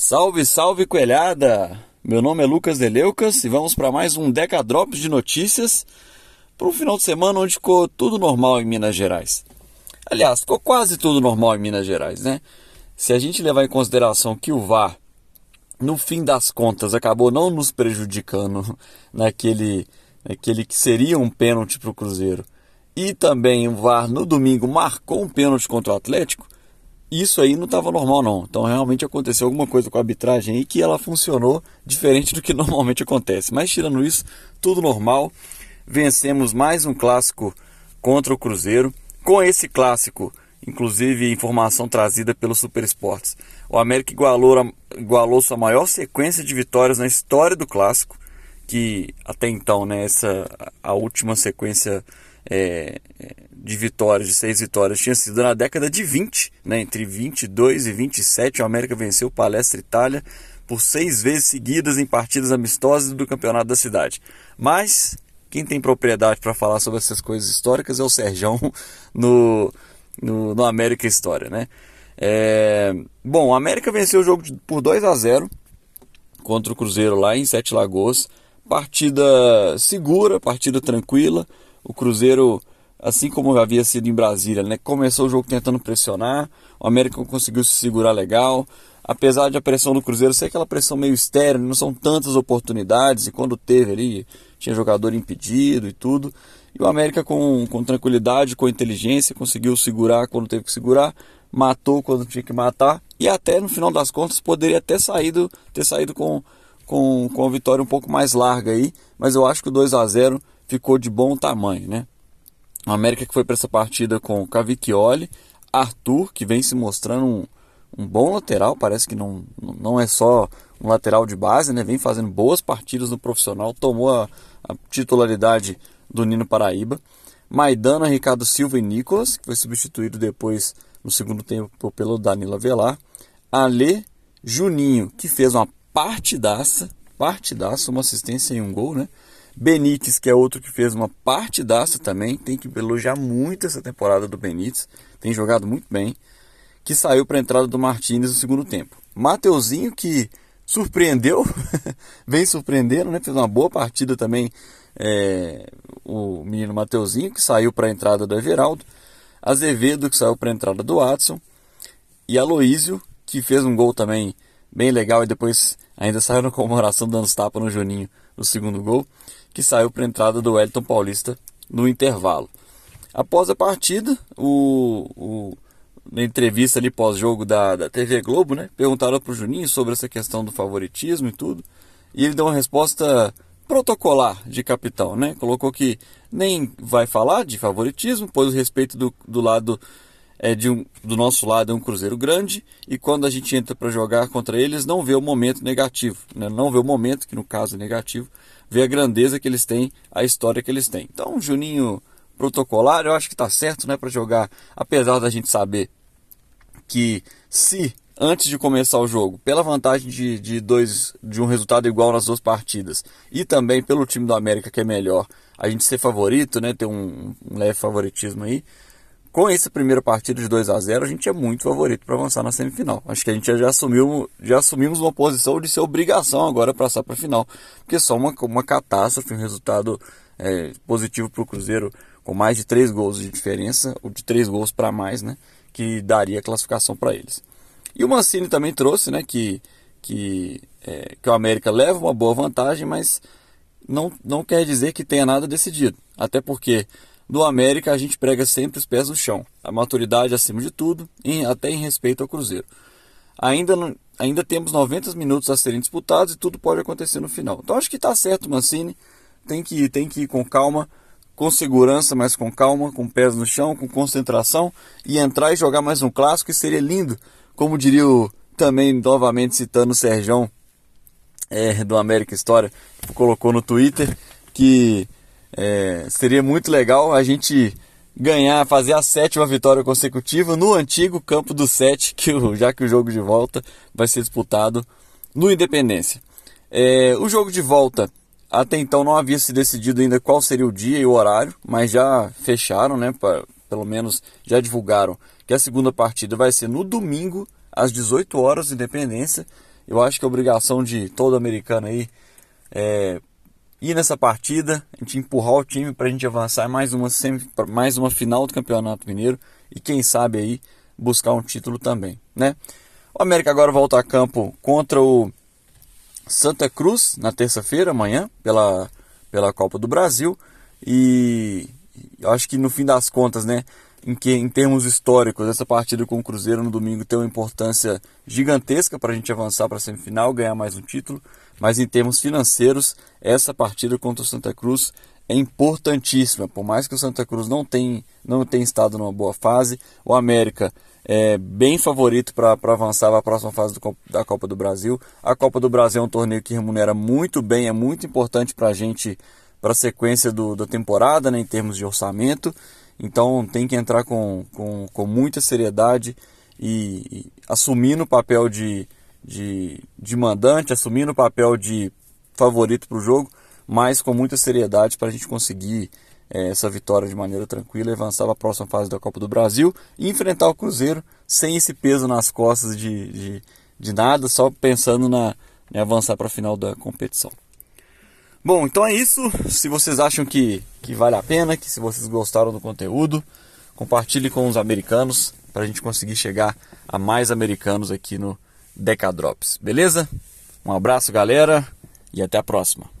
Salve, salve coelhada! Meu nome é Lucas Deleucas e vamos para mais um Deca Drops de notícias para um final de semana onde ficou tudo normal em Minas Gerais. Aliás, ficou quase tudo normal em Minas Gerais, né? Se a gente levar em consideração que o VAR, no fim das contas, acabou não nos prejudicando naquele, naquele que seria um pênalti para o Cruzeiro, e também o VAR no domingo marcou um pênalti contra o Atlético, isso aí não estava normal não. Então realmente aconteceu alguma coisa com a arbitragem aí que ela funcionou diferente do que normalmente acontece. Mas tirando isso, tudo normal. Vencemos mais um clássico contra o Cruzeiro. Com esse clássico, inclusive informação trazida pelo Super Esportes, o América igualou, igualou sua maior sequência de vitórias na história do clássico, que até então, né, essa a última sequência é, de vitórias, de seis vitórias, tinha sido na década de 20, né, entre 22 e 27, o América venceu o Palestra Itália por seis vezes seguidas em partidas amistosas do campeonato da cidade. Mas quem tem propriedade para falar sobre essas coisas históricas é o Serjão no, no, no América História, né? É, bom, o América venceu o jogo por 2 a 0 contra o Cruzeiro lá em Sete Lagoas. Partida segura, partida tranquila. O Cruzeiro assim como havia sido em Brasília, né? Começou o jogo tentando pressionar, o América conseguiu se segurar legal. Apesar de a pressão do Cruzeiro ser aquela pressão meio estéril, não são tantas oportunidades, e quando teve ali, tinha jogador impedido e tudo. E o América com, com tranquilidade, com inteligência, conseguiu segurar quando teve que segurar, matou quando tinha que matar, e até no final das contas poderia ter saído, ter saído com, com, com a vitória um pouco mais larga aí, mas eu acho que o 2 a 0 ficou de bom tamanho, né? O América que foi para essa partida com Cavicchioli, Arthur, que vem se mostrando um, um bom lateral, parece que não, não é só um lateral de base, né? vem fazendo boas partidas no profissional, tomou a, a titularidade do Nino Paraíba. Maidana, Ricardo Silva e Nicolas, que foi substituído depois no segundo tempo pelo Danilo Avelar. Ale, Juninho, que fez uma partidaça, partidaça, uma assistência e um gol, né? Benítez, que é outro que fez uma partidaça também, tem que elogiar muito essa temporada do Benítez, tem jogado muito bem, que saiu para a entrada do Martins no segundo tempo. Mateuzinho, que surpreendeu, vem surpreendendo, né? fez uma boa partida também, é, o menino Mateuzinho, que saiu para a entrada do Everaldo, Azevedo, que saiu para a entrada do Watson, e Aloísio, que fez um gol também bem legal e depois ainda saiu na comemoração dando tapa no Juninho no segundo gol que saiu para a entrada do Wellington Paulista no intervalo. Após a partida, o, o na entrevista ali pós-jogo da, da TV Globo, né, perguntaram para o Juninho sobre essa questão do favoritismo e tudo, e ele deu uma resposta protocolar de capitão, né? Colocou que nem vai falar de favoritismo, pois o respeito do, do lado é de um, do nosso lado é um Cruzeiro grande e quando a gente entra para jogar contra eles não vê o momento negativo, né? não vê o momento que no caso é negativo, vê a grandeza que eles têm, a história que eles têm. Então, Juninho protocolar, eu acho que está certo, né, para jogar, apesar da gente saber que se antes de começar o jogo, pela vantagem de, de, dois, de um resultado igual nas duas partidas, e também pelo time do América que é melhor, a gente ser favorito, né, ter um, um leve favoritismo aí, com essa primeira partida de 2 a 0 a gente é muito favorito para avançar na semifinal. Acho que a gente já assumiu, já assumimos uma posição de ser obrigação agora passar para a final, porque só uma, uma catástrofe, um resultado é, positivo para o Cruzeiro com mais de 3 gols de diferença, ou de 3 gols para mais, né, que daria classificação para eles. E o Mancini também trouxe, né, que, que, é, que o América leva uma boa vantagem, mas não, não quer dizer que tenha nada decidido. Até porque do América, a gente prega sempre os pés no chão, a maturidade acima de tudo, em, até em respeito ao Cruzeiro. Ainda, ainda temos 90 minutos a serem disputados e tudo pode acontecer no final. Então acho que está certo, Mancini. Tem que, tem que ir com calma, com segurança, mas com calma, com pés no chão, com concentração e entrar e jogar mais um clássico. E seria lindo, como diria o, também novamente citando o Serjão é, do América História, colocou no Twitter que é, seria muito legal a gente ganhar, fazer a sétima vitória consecutiva no antigo campo do Sete, que o, já que o jogo de volta vai ser disputado no Independência. É, o jogo de volta até então não havia se decidido ainda qual seria o dia e o horário, mas já fecharam, né? Pra, pelo menos já divulgaram que a segunda partida vai ser no domingo às 18 horas, Independência. Eu acho que a obrigação de todo americano aí é ir nessa partida, a gente empurrar o time para a gente avançar mais uma, mais uma final do Campeonato Mineiro e quem sabe aí buscar um título também, né? O América agora volta a campo contra o Santa Cruz na terça-feira, amanhã, pela, pela Copa do Brasil. E eu acho que no fim das contas, né, em que em termos históricos, essa partida com o Cruzeiro no domingo tem uma importância gigantesca para a gente avançar para a semifinal, ganhar mais um título. Mas em termos financeiros, essa partida contra o Santa Cruz é importantíssima. Por mais que o Santa Cruz não tenha, não tenha estado numa boa fase, o América é bem favorito para avançar para a próxima fase do, da Copa do Brasil. A Copa do Brasil é um torneio que remunera muito bem, é muito importante para a gente, para a sequência do, da temporada, né, em termos de orçamento. Então tem que entrar com, com, com muita seriedade e, e assumindo o papel de, de, de mandante, assumindo o papel de favorito para o jogo, mas com muita seriedade para a gente conseguir é, essa vitória de maneira tranquila e avançar para a próxima fase da Copa do Brasil e enfrentar o Cruzeiro sem esse peso nas costas de, de, de nada, só pensando na, em avançar para a final da competição. Bom, então é isso. Se vocês acham que, que vale a pena, que se vocês gostaram do conteúdo, compartilhe com os americanos para a gente conseguir chegar a mais americanos aqui no Decadrops. Beleza? Um abraço, galera, e até a próxima.